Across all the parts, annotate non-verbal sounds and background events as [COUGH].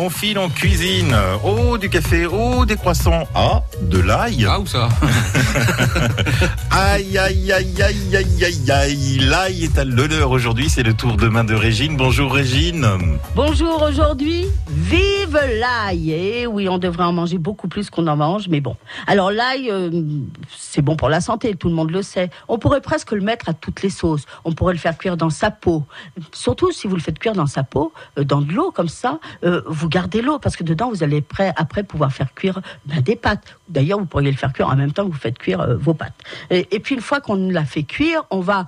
On file en cuisine. Oh, du café, oh, des croissants. Ah, de l'ail. Ah, où ça [LAUGHS] Aïe, aïe, aïe, aïe, aïe, aïe, aïe. L'ail est à l'honneur aujourd'hui. C'est le tour de main de Régine. Bonjour Régine. Bonjour aujourd'hui, vive l'ail Et oui, on devrait en manger beaucoup plus qu'on en mange, mais bon. Alors l'ail, euh, c'est bon pour la santé, tout le monde le sait. On pourrait presque le mettre à toutes les sauces. On pourrait le faire cuire dans sa peau. Surtout si vous le faites cuire dans sa peau, euh, dans de l'eau comme ça, euh, vous gardez l'eau parce que dedans vous allez prêt, après pouvoir faire cuire ben, des pâtes. D'ailleurs, vous pourriez le faire cuire en même temps que vous faites cuire vos pâtes. Et, et puis une fois qu'on l'a fait cuire, on va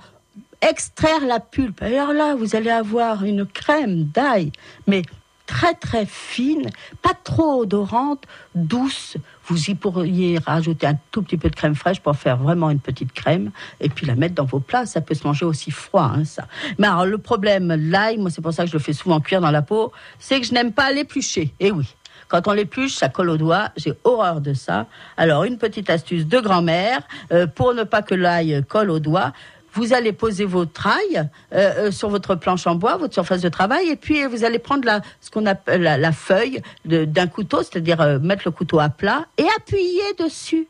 extraire la pulpe. Alors là, vous allez avoir une crème d'ail, mais très très fine, pas trop odorante, douce. Vous y pourriez rajouter un tout petit peu de crème fraîche pour faire vraiment une petite crème et puis la mettre dans vos plats. Ça peut se manger aussi froid, hein, ça. Mais alors le problème, l'ail, moi c'est pour ça que je le fais souvent cuire dans la peau, c'est que je n'aime pas l'éplucher. Et oui. Quand on l'épluche, ça colle au doigt. J'ai horreur de ça. Alors, une petite astuce de grand-mère, euh, pour ne pas que l'ail colle au doigt, vous allez poser votre ail euh, euh, sur votre planche en bois, votre surface de travail, et puis vous allez prendre la, ce qu'on appelle la, feuille d'un couteau, c'est-à-dire euh, mettre le couteau à plat et appuyer dessus.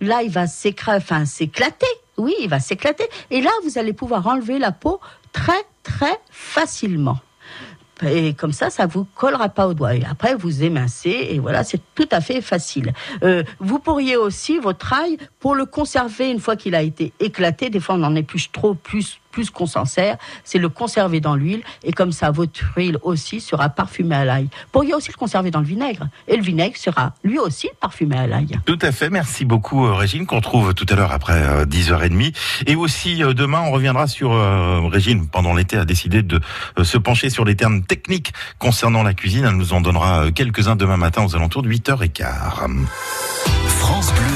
Là, il va s'éclater. Oui, il va s'éclater. Et là, vous allez pouvoir enlever la peau très, très facilement. Et comme ça, ça vous collera pas au doigt. Et après, vous émincez et voilà, c'est tout à fait facile. Euh, vous pourriez aussi votre ail pour le conserver une fois qu'il a été éclaté. Des fois, on en épluche trop, plus plus qu'on s'en sert, c'est le conserver dans l'huile et comme ça votre huile aussi sera parfumée à l'ail. Vous pourriez aussi le conserver dans le vinaigre et le vinaigre sera lui aussi parfumé à l'ail. Tout à fait, merci beaucoup euh, Régine qu'on retrouve tout à l'heure après 10h30 euh, et aussi euh, demain on reviendra sur Régine pendant l'été a décidé de se pencher sur les termes techniques concernant la cuisine, elle nous en donnera quelques-uns demain matin aux alentours de 8h15. France Bleu